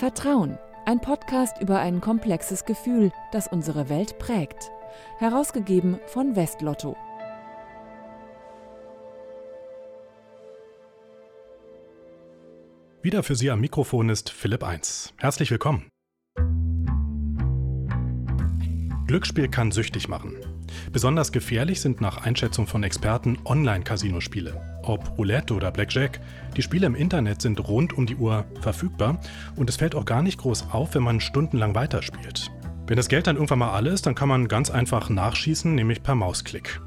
Vertrauen, ein Podcast über ein komplexes Gefühl, das unsere Welt prägt. Herausgegeben von Westlotto. Wieder für Sie am Mikrofon ist Philipp 1. Herzlich willkommen. Glücksspiel kann süchtig machen. Besonders gefährlich sind nach Einschätzung von Experten Online-Casino-Spiele. Ob Roulette oder Blackjack, die Spiele im Internet sind rund um die Uhr verfügbar und es fällt auch gar nicht groß auf, wenn man stundenlang weiterspielt. Wenn das Geld dann irgendwann mal alle ist, dann kann man ganz einfach nachschießen, nämlich per Mausklick.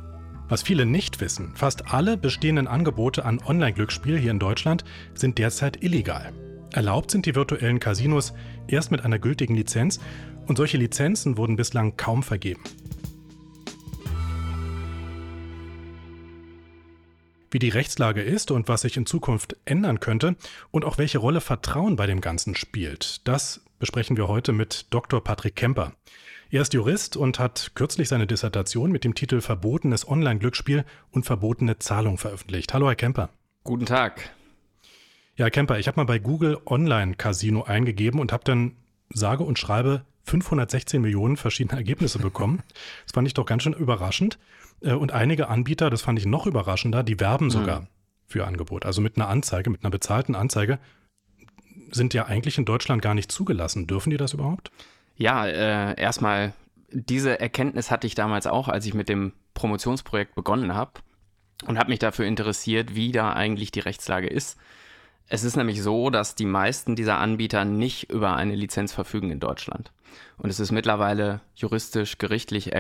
Was viele nicht wissen, fast alle bestehenden Angebote an Online-Glücksspiel hier in Deutschland sind derzeit illegal. Erlaubt sind die virtuellen Casinos erst mit einer gültigen Lizenz und solche Lizenzen wurden bislang kaum vergeben. Wie die Rechtslage ist und was sich in Zukunft ändern könnte und auch welche Rolle Vertrauen bei dem Ganzen spielt. Das besprechen wir heute mit Dr. Patrick Kemper. Er ist Jurist und hat kürzlich seine Dissertation mit dem Titel Verbotenes Online-Glücksspiel und verbotene Zahlung veröffentlicht. Hallo, Herr Kemper. Guten Tag. Ja, Herr Kemper, ich habe mal bei Google Online-Casino eingegeben und habe dann sage und schreibe 516 Millionen verschiedene Ergebnisse bekommen. Das fand ich doch ganz schön überraschend. Äh, und einige Anbieter, das fand ich noch überraschender, die werben sogar mhm. für Angebot. Also mit einer Anzeige, mit einer bezahlten Anzeige, sind ja eigentlich in Deutschland gar nicht zugelassen. Dürfen die das überhaupt? Ja, äh, erstmal, diese Erkenntnis hatte ich damals auch, als ich mit dem Promotionsprojekt begonnen habe und habe mich dafür interessiert, wie da eigentlich die Rechtslage ist. Es ist nämlich so, dass die meisten dieser Anbieter nicht über eine Lizenz verfügen in Deutschland. Und es ist mittlerweile juristisch, gerichtlich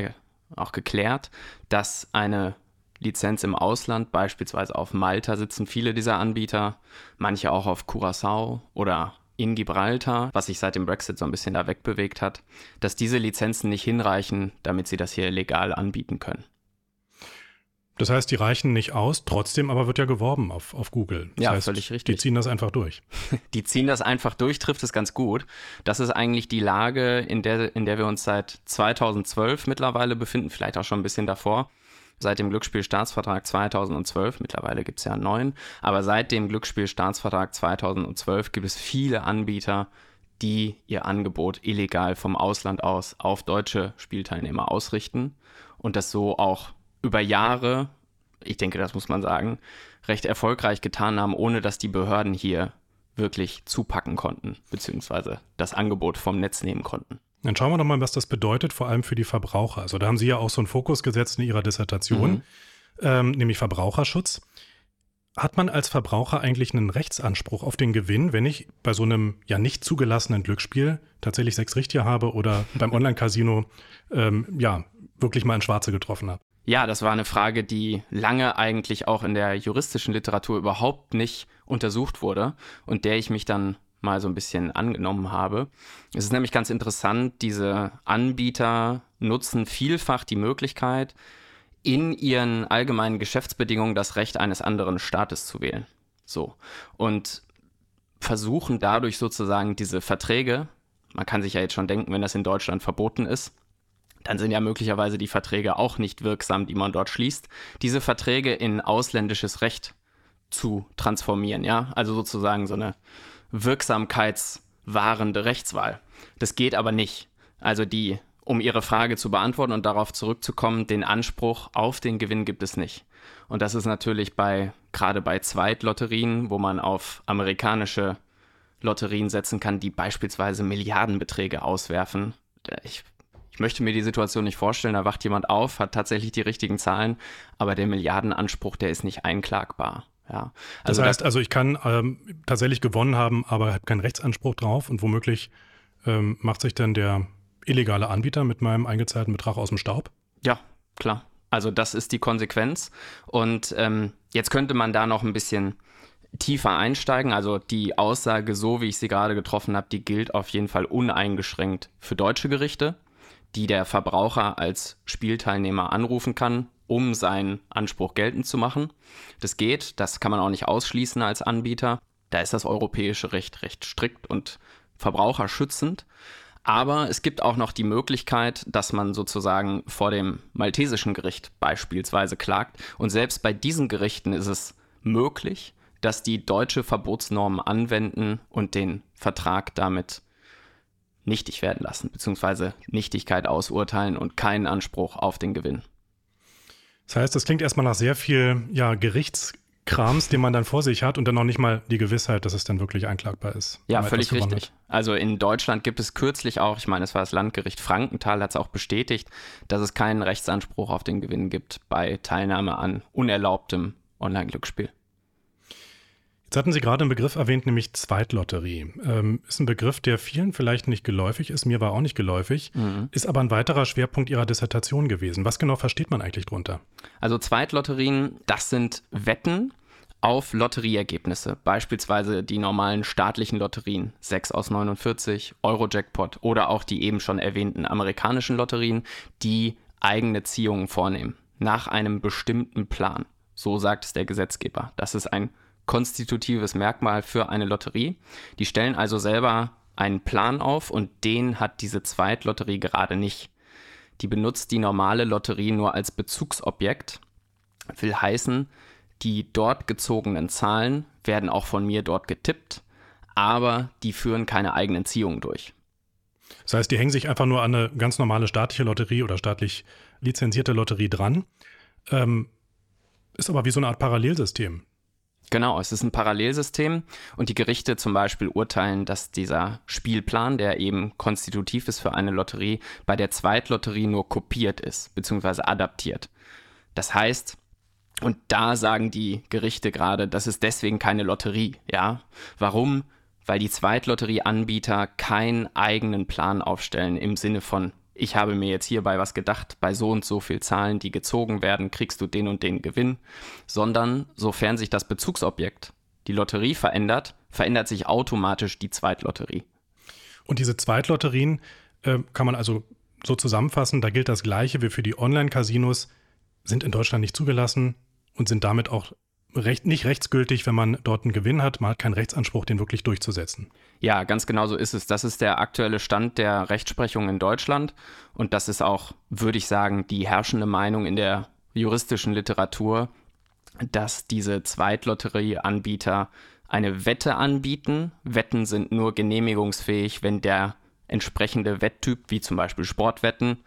auch geklärt, dass eine Lizenz im Ausland, beispielsweise auf Malta sitzen viele dieser Anbieter, manche auch auf Curacao oder in Gibraltar, was sich seit dem Brexit so ein bisschen da wegbewegt hat, dass diese Lizenzen nicht hinreichen, damit sie das hier legal anbieten können. Das heißt, die reichen nicht aus, trotzdem aber wird ja geworben auf, auf Google. Das ja, heißt, völlig richtig. Die ziehen das einfach durch. Die ziehen das einfach durch, trifft es ganz gut. Das ist eigentlich die Lage, in der, in der wir uns seit 2012 mittlerweile befinden, vielleicht auch schon ein bisschen davor. Seit dem Glücksspielstaatsvertrag 2012, mittlerweile gibt es ja einen neuen, aber seit dem Glücksspielstaatsvertrag 2012 gibt es viele Anbieter, die ihr Angebot illegal vom Ausland aus auf deutsche Spielteilnehmer ausrichten und das so auch über Jahre, ich denke, das muss man sagen, recht erfolgreich getan haben, ohne dass die Behörden hier wirklich zupacken konnten, beziehungsweise das Angebot vom Netz nehmen konnten. Dann schauen wir doch mal, was das bedeutet, vor allem für die Verbraucher. Also da haben Sie ja auch so einen Fokus gesetzt in Ihrer Dissertation, mhm. ähm, nämlich Verbraucherschutz. Hat man als Verbraucher eigentlich einen Rechtsanspruch auf den Gewinn, wenn ich bei so einem ja nicht zugelassenen Glücksspiel tatsächlich sechs Richtier habe oder beim Online-Casino ähm, ja wirklich mal ein Schwarze getroffen habe? Ja, das war eine Frage, die lange eigentlich auch in der juristischen Literatur überhaupt nicht untersucht wurde und der ich mich dann mal so ein bisschen angenommen habe. Es ist nämlich ganz interessant, diese Anbieter nutzen vielfach die Möglichkeit, in ihren allgemeinen Geschäftsbedingungen das Recht eines anderen Staates zu wählen. So. Und versuchen dadurch sozusagen diese Verträge, man kann sich ja jetzt schon denken, wenn das in Deutschland verboten ist, dann sind ja möglicherweise die Verträge auch nicht wirksam, die man dort schließt, diese Verträge in ausländisches Recht zu transformieren, ja, also sozusagen so eine wirksamkeitswahrende Rechtswahl. Das geht aber nicht. Also die, um Ihre Frage zu beantworten und darauf zurückzukommen, den Anspruch auf den Gewinn gibt es nicht. Und das ist natürlich bei, gerade bei Zweitlotterien, wo man auf amerikanische Lotterien setzen kann, die beispielsweise Milliardenbeträge auswerfen. Ich ich möchte mir die Situation nicht vorstellen, da wacht jemand auf, hat tatsächlich die richtigen Zahlen, aber der Milliardenanspruch, der ist nicht einklagbar. Ja. Also das heißt, da, also ich kann ähm, tatsächlich gewonnen haben, aber habe keinen Rechtsanspruch drauf und womöglich ähm, macht sich dann der illegale Anbieter mit meinem eingezahlten Betrag aus dem Staub? Ja, klar. Also das ist die Konsequenz. Und ähm, jetzt könnte man da noch ein bisschen tiefer einsteigen. Also die Aussage, so wie ich sie gerade getroffen habe, die gilt auf jeden Fall uneingeschränkt für deutsche Gerichte die der Verbraucher als Spielteilnehmer anrufen kann, um seinen Anspruch geltend zu machen. Das geht, das kann man auch nicht ausschließen als Anbieter. Da ist das europäische Recht recht strikt und verbraucherschützend. Aber es gibt auch noch die Möglichkeit, dass man sozusagen vor dem maltesischen Gericht beispielsweise klagt. Und selbst bei diesen Gerichten ist es möglich, dass die deutsche Verbotsnormen anwenden und den Vertrag damit nichtig werden lassen, beziehungsweise Nichtigkeit ausurteilen und keinen Anspruch auf den Gewinn. Das heißt, das klingt erstmal nach sehr viel ja, Gerichtskrams, den man dann vor sich hat und dann noch nicht mal die Gewissheit, dass es dann wirklich einklagbar ist. Ja, völlig richtig. Also in Deutschland gibt es kürzlich auch, ich meine, es war das Landgericht Frankenthal, hat es auch bestätigt, dass es keinen Rechtsanspruch auf den Gewinn gibt bei Teilnahme an unerlaubtem Online-Glücksspiel. Jetzt hatten Sie gerade einen Begriff erwähnt, nämlich Zweitlotterie. Ähm, ist ein Begriff, der vielen vielleicht nicht geläufig ist, mir war auch nicht geläufig, mhm. ist aber ein weiterer Schwerpunkt Ihrer Dissertation gewesen. Was genau versteht man eigentlich drunter? Also Zweitlotterien, das sind Wetten auf Lotterieergebnisse, beispielsweise die normalen staatlichen Lotterien, 6 aus 49, Eurojackpot oder auch die eben schon erwähnten amerikanischen Lotterien, die eigene Ziehungen vornehmen, nach einem bestimmten Plan. So sagt es der Gesetzgeber. Das ist ein konstitutives Merkmal für eine Lotterie. Die stellen also selber einen Plan auf und den hat diese Zweitlotterie gerade nicht. Die benutzt die normale Lotterie nur als Bezugsobjekt. Will heißen, die dort gezogenen Zahlen werden auch von mir dort getippt, aber die führen keine eigenen Ziehungen durch. Das heißt, die hängen sich einfach nur an eine ganz normale staatliche Lotterie oder staatlich lizenzierte Lotterie dran. Ähm, ist aber wie so eine Art Parallelsystem. Genau, es ist ein Parallelsystem und die Gerichte zum Beispiel urteilen, dass dieser Spielplan, der eben konstitutiv ist für eine Lotterie, bei der Zweitlotterie nur kopiert ist, beziehungsweise adaptiert. Das heißt, und da sagen die Gerichte gerade, das ist deswegen keine Lotterie, ja. Warum? Weil die Zweitlotterieanbieter keinen eigenen Plan aufstellen im Sinne von ich habe mir jetzt hierbei was gedacht, bei so und so viel Zahlen, die gezogen werden, kriegst du den und den Gewinn, sondern sofern sich das Bezugsobjekt, die Lotterie verändert, verändert sich automatisch die Zweitlotterie. Und diese Zweitlotterien äh, kann man also so zusammenfassen, da gilt das Gleiche wie für die Online-Casinos, sind in Deutschland nicht zugelassen und sind damit auch recht, nicht rechtsgültig, wenn man dort einen Gewinn hat. Man hat keinen Rechtsanspruch, den wirklich durchzusetzen. Ja, ganz genau so ist es. Das ist der aktuelle Stand der Rechtsprechung in Deutschland. Und das ist auch, würde ich sagen, die herrschende Meinung in der juristischen Literatur, dass diese Zweitlotterieanbieter eine Wette anbieten. Wetten sind nur genehmigungsfähig, wenn der entsprechende Wetttyp, wie zum Beispiel Sportwetten,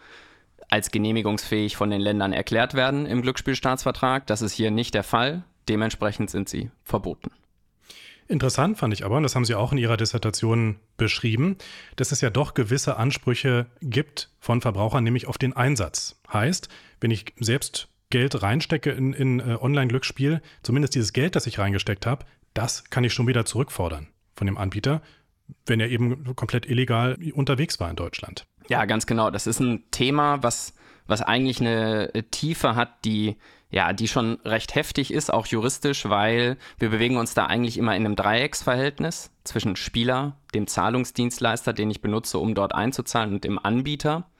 als genehmigungsfähig von den Ländern erklärt werden im Glücksspielstaatsvertrag. Das ist hier nicht der Fall. Dementsprechend sind sie verboten. Interessant fand ich aber, und das haben Sie auch in Ihrer Dissertation beschrieben, dass es ja doch gewisse Ansprüche gibt von Verbrauchern, nämlich auf den Einsatz. Heißt, wenn ich selbst Geld reinstecke in, in äh, Online-Glücksspiel, zumindest dieses Geld, das ich reingesteckt habe, das kann ich schon wieder zurückfordern von dem Anbieter, wenn er eben komplett illegal unterwegs war in Deutschland. Ja, ganz genau. Das ist ein Thema, was, was eigentlich eine Tiefe hat, die ja, die schon recht heftig ist, auch juristisch, weil wir bewegen uns da eigentlich immer in einem Dreiecksverhältnis zwischen Spieler, dem Zahlungsdienstleister, den ich benutze, um dort einzuzahlen, und dem Anbieter.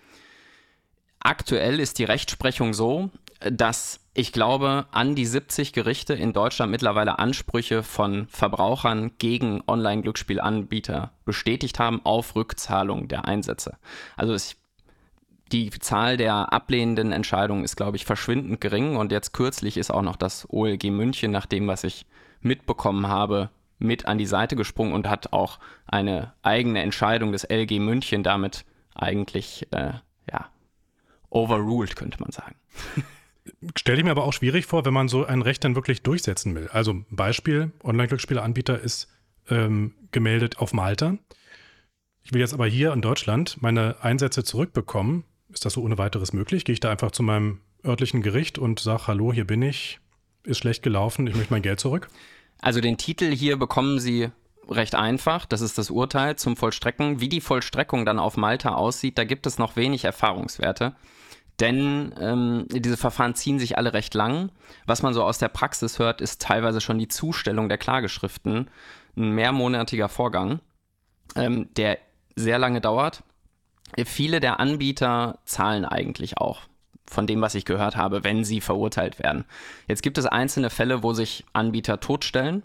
Aktuell ist die Rechtsprechung so, dass ich glaube, an die 70 Gerichte in Deutschland mittlerweile Ansprüche von Verbrauchern gegen Online-Glücksspielanbieter bestätigt haben auf Rückzahlung der Einsätze. Also ich die Zahl der ablehnenden Entscheidungen ist, glaube ich, verschwindend gering. Und jetzt kürzlich ist auch noch das OLG München, nach dem, was ich mitbekommen habe, mit an die Seite gesprungen und hat auch eine eigene Entscheidung des LG München damit eigentlich, äh, ja, overruled, könnte man sagen. Stelle ich mir aber auch schwierig vor, wenn man so ein Recht dann wirklich durchsetzen will. Also Beispiel, Online-Glücksspieleanbieter ist ähm, gemeldet auf Malta. Ich will jetzt aber hier in Deutschland meine Einsätze zurückbekommen ist das so ohne weiteres möglich? Gehe ich da einfach zu meinem örtlichen Gericht und sage, hallo, hier bin ich, ist schlecht gelaufen, ich möchte mein Geld zurück? Also den Titel hier bekommen Sie recht einfach. Das ist das Urteil zum Vollstrecken. Wie die Vollstreckung dann auf Malta aussieht, da gibt es noch wenig Erfahrungswerte. Denn ähm, diese Verfahren ziehen sich alle recht lang. Was man so aus der Praxis hört, ist teilweise schon die Zustellung der Klageschriften. Ein mehrmonatiger Vorgang, ähm, der sehr lange dauert. Viele der Anbieter zahlen eigentlich auch von dem, was ich gehört habe, wenn sie verurteilt werden. Jetzt gibt es einzelne Fälle, wo sich Anbieter totstellen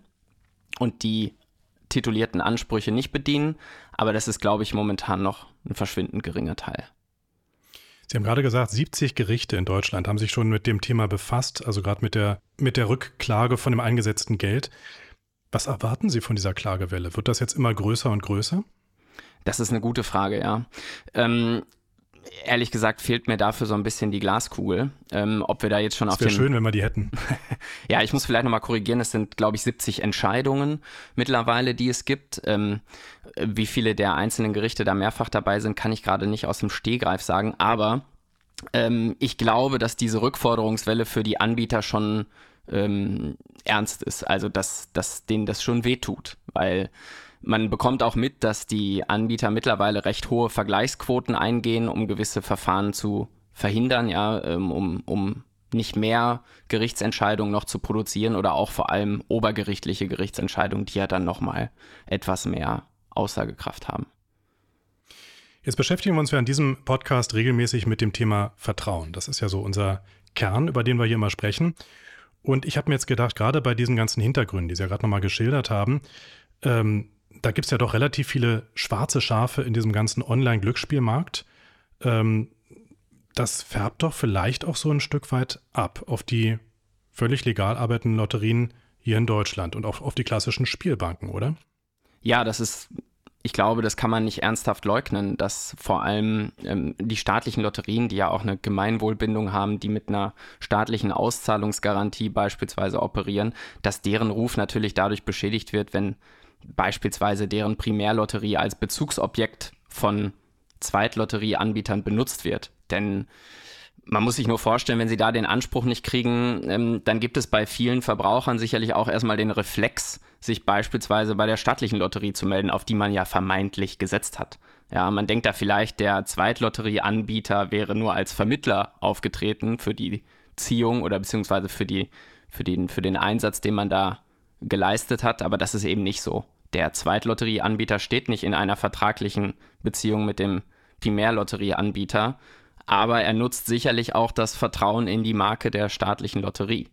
und die titulierten Ansprüche nicht bedienen, aber das ist, glaube ich, momentan noch ein verschwindend geringer Teil. Sie haben gerade gesagt, 70 Gerichte in Deutschland haben sich schon mit dem Thema befasst, also gerade mit der, mit der Rückklage von dem eingesetzten Geld. Was erwarten Sie von dieser Klagewelle? Wird das jetzt immer größer und größer? Das ist eine gute Frage, ja. Ähm, ehrlich gesagt fehlt mir dafür so ein bisschen die Glaskugel. Ähm, ob wir da jetzt schon das auf den. schön, wenn wir die hätten. ja, ich muss vielleicht nochmal korrigieren. Es sind, glaube ich, 70 Entscheidungen mittlerweile, die es gibt. Ähm, wie viele der einzelnen Gerichte da mehrfach dabei sind, kann ich gerade nicht aus dem Stehgreif sagen. Aber ähm, ich glaube, dass diese Rückforderungswelle für die Anbieter schon ähm, ernst ist. Also, dass, dass denen das schon wehtut. Weil man bekommt auch mit, dass die Anbieter mittlerweile recht hohe Vergleichsquoten eingehen, um gewisse Verfahren zu verhindern, ja, ähm, um, um nicht mehr Gerichtsentscheidungen noch zu produzieren oder auch vor allem obergerichtliche Gerichtsentscheidungen, die ja dann nochmal etwas mehr Aussagekraft haben. Jetzt beschäftigen wir uns ja in diesem Podcast regelmäßig mit dem Thema Vertrauen. Das ist ja so unser Kern, über den wir hier immer sprechen. Und ich habe mir jetzt gedacht, gerade bei diesen ganzen Hintergründen, die Sie ja gerade nochmal geschildert haben, ähm, da gibt es ja doch relativ viele schwarze Schafe in diesem ganzen Online-Glücksspielmarkt. Ähm, das färbt doch vielleicht auch so ein Stück weit ab auf die völlig legal arbeitenden Lotterien hier in Deutschland und auch auf die klassischen Spielbanken, oder? Ja, das ist, ich glaube, das kann man nicht ernsthaft leugnen, dass vor allem ähm, die staatlichen Lotterien, die ja auch eine Gemeinwohlbindung haben, die mit einer staatlichen Auszahlungsgarantie beispielsweise operieren, dass deren Ruf natürlich dadurch beschädigt wird, wenn beispielsweise deren Primärlotterie als Bezugsobjekt von Zweitlotterieanbietern benutzt wird. Denn man muss sich nur vorstellen, wenn sie da den Anspruch nicht kriegen, ähm, dann gibt es bei vielen Verbrauchern sicherlich auch erstmal den Reflex, sich beispielsweise bei der staatlichen Lotterie zu melden, auf die man ja vermeintlich gesetzt hat. Ja, man denkt da vielleicht, der Zweitlotterieanbieter wäre nur als Vermittler aufgetreten für die Ziehung oder beziehungsweise für, die, für, den, für den Einsatz, den man da geleistet hat, aber das ist eben nicht so. Der Zweitlotterieanbieter steht nicht in einer vertraglichen Beziehung mit dem Primärlotterieanbieter, aber er nutzt sicherlich auch das Vertrauen in die Marke der staatlichen Lotterie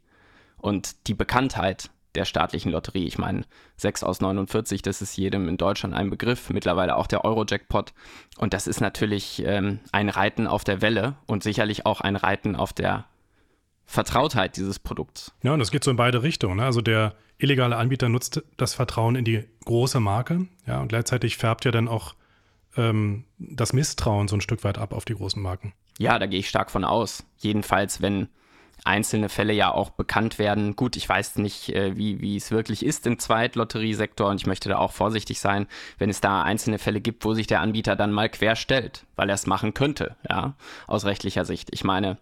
und die Bekanntheit der staatlichen Lotterie. Ich meine, 6 aus 49, das ist jedem in Deutschland ein Begriff, mittlerweile auch der Euro-Jackpot. Und das ist natürlich ähm, ein Reiten auf der Welle und sicherlich auch ein Reiten auf der Vertrautheit dieses Produkts. Ja, und das geht so in beide Richtungen. Ne? Also der illegale Anbieter nutzt das Vertrauen in die große Marke, ja, und gleichzeitig färbt ja dann auch ähm, das Misstrauen so ein Stück weit ab auf die großen Marken. Ja, da gehe ich stark von aus. Jedenfalls, wenn einzelne Fälle ja auch bekannt werden. Gut, ich weiß nicht, äh, wie, wie es wirklich ist im Zweitlotteriesektor und ich möchte da auch vorsichtig sein, wenn es da einzelne Fälle gibt, wo sich der Anbieter dann mal quer stellt, weil er es machen könnte, ja, aus rechtlicher Sicht. Ich meine,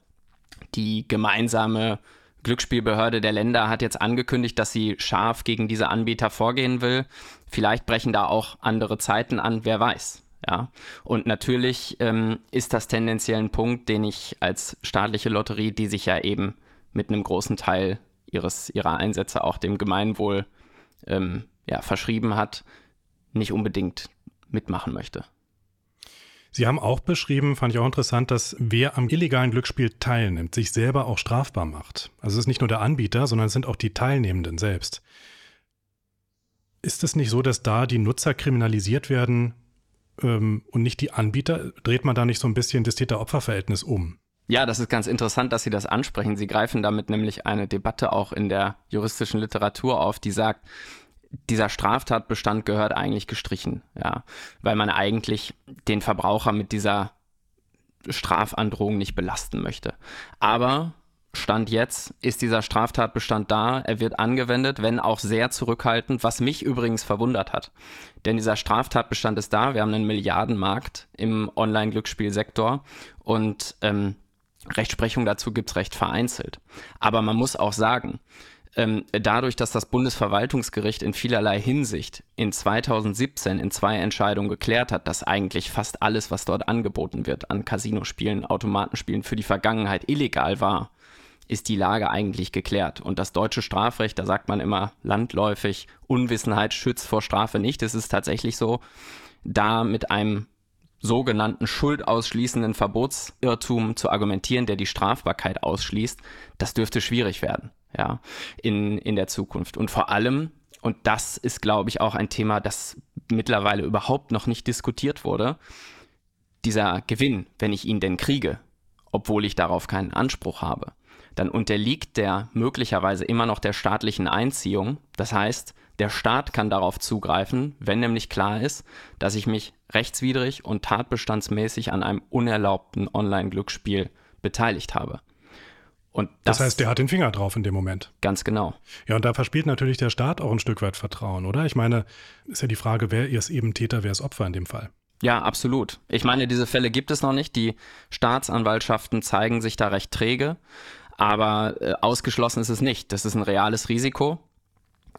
die gemeinsame Glücksspielbehörde der Länder hat jetzt angekündigt, dass sie scharf gegen diese Anbieter vorgehen will. Vielleicht brechen da auch andere Zeiten an, wer weiß. Ja, und natürlich ähm, ist das tendenziell ein Punkt, den ich als staatliche Lotterie, die sich ja eben mit einem großen Teil ihres, ihrer Einsätze auch dem Gemeinwohl ähm, ja, verschrieben hat, nicht unbedingt mitmachen möchte. Sie haben auch beschrieben, fand ich auch interessant, dass wer am illegalen Glücksspiel teilnimmt, sich selber auch strafbar macht. Also es ist nicht nur der Anbieter, sondern es sind auch die Teilnehmenden selbst. Ist es nicht so, dass da die Nutzer kriminalisiert werden ähm, und nicht die Anbieter? Dreht man da nicht so ein bisschen das Täter-Opfer-Verhältnis um? Ja, das ist ganz interessant, dass Sie das ansprechen. Sie greifen damit nämlich eine Debatte auch in der juristischen Literatur auf, die sagt, dieser Straftatbestand gehört eigentlich gestrichen, ja, weil man eigentlich den Verbraucher mit dieser Strafandrohung nicht belasten möchte. Aber Stand jetzt ist dieser Straftatbestand da, er wird angewendet, wenn auch sehr zurückhaltend, was mich übrigens verwundert hat. Denn dieser Straftatbestand ist da, wir haben einen Milliardenmarkt im Online-Glücksspielsektor und ähm, Rechtsprechung dazu gibt es recht vereinzelt. Aber man muss auch sagen, dadurch, dass das Bundesverwaltungsgericht in vielerlei Hinsicht in 2017 in zwei Entscheidungen geklärt hat, dass eigentlich fast alles, was dort angeboten wird an Casinospielen, Automatenspielen für die Vergangenheit illegal war, ist die Lage eigentlich geklärt. Und das deutsche Strafrecht, da sagt man immer landläufig, Unwissenheit schützt vor Strafe nicht. Es ist tatsächlich so, da mit einem sogenannten schuldausschließenden Verbotsirrtum zu argumentieren, der die Strafbarkeit ausschließt, das dürfte schwierig werden ja, in, in der Zukunft. Und vor allem, und das ist, glaube ich, auch ein Thema, das mittlerweile überhaupt noch nicht diskutiert wurde, dieser Gewinn, wenn ich ihn denn kriege, obwohl ich darauf keinen Anspruch habe, dann unterliegt der möglicherweise immer noch der staatlichen Einziehung. Das heißt, Der Staat kann darauf zugreifen, wenn nämlich klar ist, dass ich mich rechtswidrig und tatbestandsmäßig an einem unerlaubten Online-Glücksspiel beteiligt habe. Und das, das, heißt, der hat den Finger drauf in dem Moment. Ganz genau. Ja, und da verspielt natürlich der Staat auch ein Stück weit Vertrauen, oder? Ich meine, ist ja die Frage, wer ist eben Täter, wer ist Opfer in dem Fall? Ja, absolut. Ich meine, diese Fälle gibt es noch nicht. Die Staatsanwaltschaften zeigen sich da recht träge, aber äh, ausgeschlossen ist es nicht. Das ist ein reales Risiko.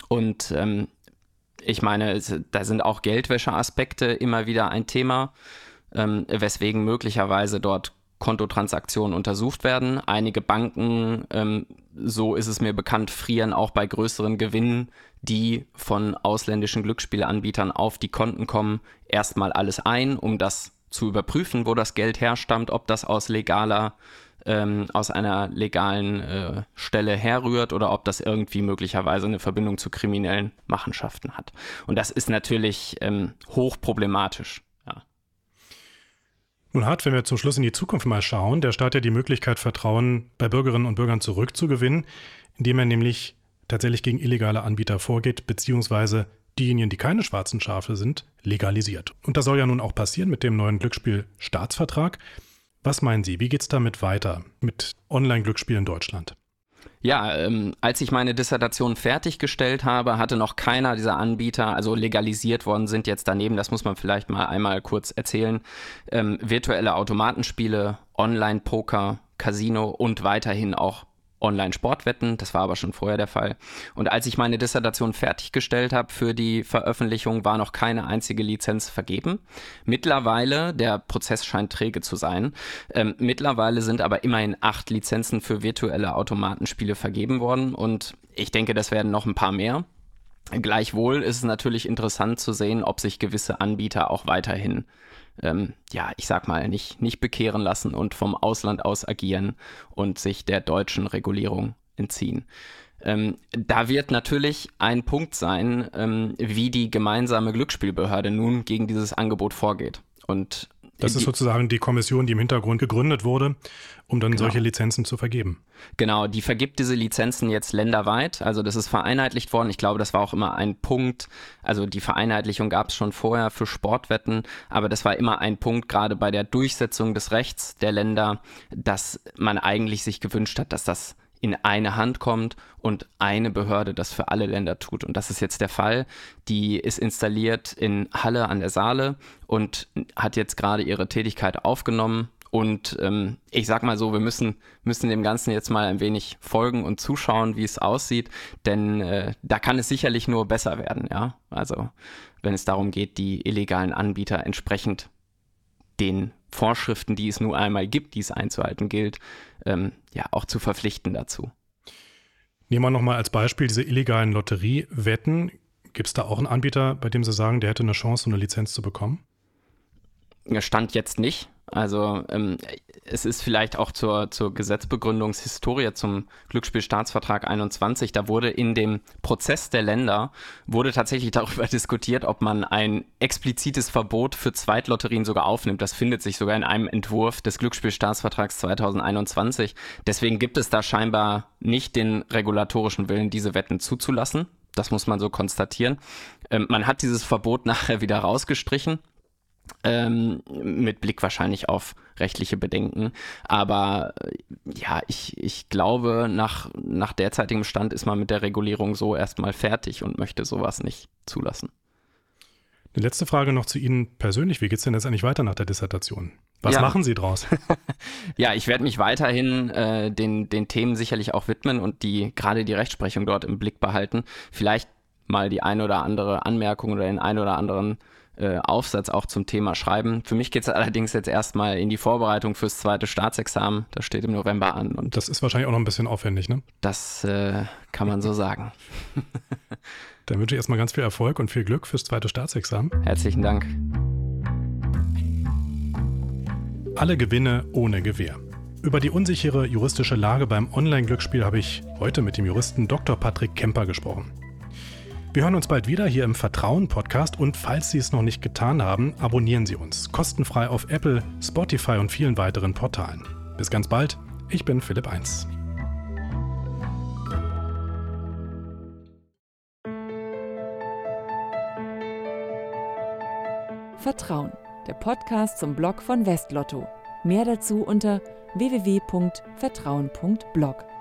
Und ähm, ich meine, da sind auch Geldwäscheaspekte immer wieder ein Thema, ähm, weswegen möglicherweise dort Kontotransaktionen untersucht werden. Einige Banken, ähm, so ist es mir bekannt, frieren auch bei größeren Gewinnen, die von ausländischen Glücksspielanbietern auf die Konten kommen, erstmal alles ein, um das zu überprüfen, wo das Geld herstammt, ob das aus legaler ähm, aus einer legalen äh, Stelle herrührt oder ob das irgendwie möglicherweise eine Verbindung zu kriminellen Machenschaften hat. Und das ist natürlich ähm, hochproblematisch. Nun hat, wenn wir zum Schluss in die Zukunft mal schauen, der Staat ja die Möglichkeit, Vertrauen bei Bürgerinnen und Bürgern zurückzugewinnen, indem er nämlich tatsächlich gegen illegale Anbieter vorgeht, beziehungsweise diejenigen, die keine schwarzen Schafe sind, legalisiert. Und das soll ja nun auch passieren mit dem neuen Glücksspiel-Staatsvertrag. Was meinen Sie, wie geht es damit weiter mit Online-Glücksspiel in Deutschland? Ja, ähm, als ich meine Dissertation fertiggestellt habe, hatte noch keiner dieser Anbieter, also legalisiert worden sind jetzt daneben, das muss man vielleicht mal einmal kurz erzählen, ähm, virtuelle Automatenspiele, Online-Poker, Casino und weiterhin auch Online-Sportwetten. Das war aber schon vorher der Fall. Und als ich meine Dissertation fertiggestellt habe für die Veröffentlichung, war noch keine einzige Lizenz vergeben. Mittlerweile, der Prozess scheint träge zu sein, ähm, mittlerweile sind aber immerhin acht Lizenzen für virtuelle Automatenspiele vergeben worden. Und ich denke, das werden noch ein paar mehr. Gleichwohl ist es natürlich interessant zu sehen, ob sich gewisse Anbieter auch weiterhin ähm, ja, ich sag mal, nicht, nicht bekehren lassen und vom Ausland aus agieren und sich der deutschen Regulierung entziehen. Ähm, da wird natürlich ein Punkt sein, ähm, wie die gemeinsame Glücksspielbehörde nun gegen dieses Angebot vorgeht. Und das ist sozusagen die Kommission, die im Hintergrund gegründet wurde, um dann genau. solche Lizenzen zu vergeben. Genau, die vergibt diese Lizenzen jetzt länderweit. Also das ist vereinheitlicht worden. Ich glaube, das war auch immer ein Punkt. Also die Vereinheitlichung gab es schon vorher für Sportwetten, aber das war immer ein Punkt, gerade bei der Durchsetzung des Rechts der Länder, dass man eigentlich sich gewünscht hat, dass das in eine Hand kommt und eine Behörde das für alle Länder tut. Und das ist jetzt der Fall. Die ist installiert in Halle an der Saale und hat jetzt gerade ihre Tätigkeit aufgenommen. Und ähm, ich sag mal so, wir müssen, müssen dem Ganzen jetzt mal ein wenig folgen und zuschauen, wie es aussieht, denn äh, da kann es sicherlich nur besser werden, ja. Also wenn es darum geht, die illegalen Anbieter entsprechend den Vorschriften, die es nur einmal gibt, die es einzuhalten gilt, ähm, ja auch zu verpflichten dazu. Nehmen wir nochmal als Beispiel diese illegalen Lotteriewetten. Gibt es da auch einen Anbieter, bei dem Sie sagen, der hätte eine Chance, so eine Lizenz zu bekommen? Stand jetzt nicht. Also ähm, es ist vielleicht auch zur, zur Gesetzbegründungshistorie zum Glücksspielstaatsvertrag 21, da wurde in dem Prozess der Länder, wurde tatsächlich darüber diskutiert, ob man ein explizites Verbot für Zweitlotterien sogar aufnimmt. Das findet sich sogar in einem Entwurf des Glücksspielstaatsvertrags 2021. Deswegen gibt es da scheinbar nicht den regulatorischen Willen, diese Wetten zuzulassen. Das muss man so konstatieren. Ähm, man hat dieses Verbot nachher wieder rausgestrichen ähm, mit Blick wahrscheinlich auf rechtliche Bedenken. Aber äh, ja, ich, ich glaube, nach, nach derzeitigem Stand ist man mit der Regulierung so erstmal fertig und möchte sowas nicht zulassen. Die letzte Frage noch zu Ihnen persönlich. Wie geht es denn jetzt eigentlich weiter nach der Dissertation? Was ja. machen Sie draus? ja, ich werde mich weiterhin äh, den, den Themen sicherlich auch widmen und die gerade die Rechtsprechung dort im Blick behalten. Vielleicht mal die eine oder andere Anmerkung oder den ein oder anderen äh, Aufsatz auch zum Thema schreiben. Für mich geht es allerdings jetzt erstmal in die Vorbereitung fürs zweite Staatsexamen. Das steht im November an. Und das ist wahrscheinlich auch noch ein bisschen aufwendig, ne? Das äh, kann man so sagen. Dann wünsche ich erstmal ganz viel Erfolg und viel Glück fürs zweite Staatsexamen. Herzlichen Dank. Alle Gewinne ohne Gewähr. Über die unsichere juristische Lage beim Online-Glücksspiel habe ich heute mit dem Juristen Dr. Patrick Kemper gesprochen. Wir hören uns bald wieder hier im Vertrauen Podcast und falls Sie es noch nicht getan haben, abonnieren Sie uns kostenfrei auf Apple, Spotify und vielen weiteren Portalen. Bis ganz bald, ich bin Philipp 1. Vertrauen, der Podcast zum Blog von Westlotto. Mehr dazu unter www.vertrauen.blog.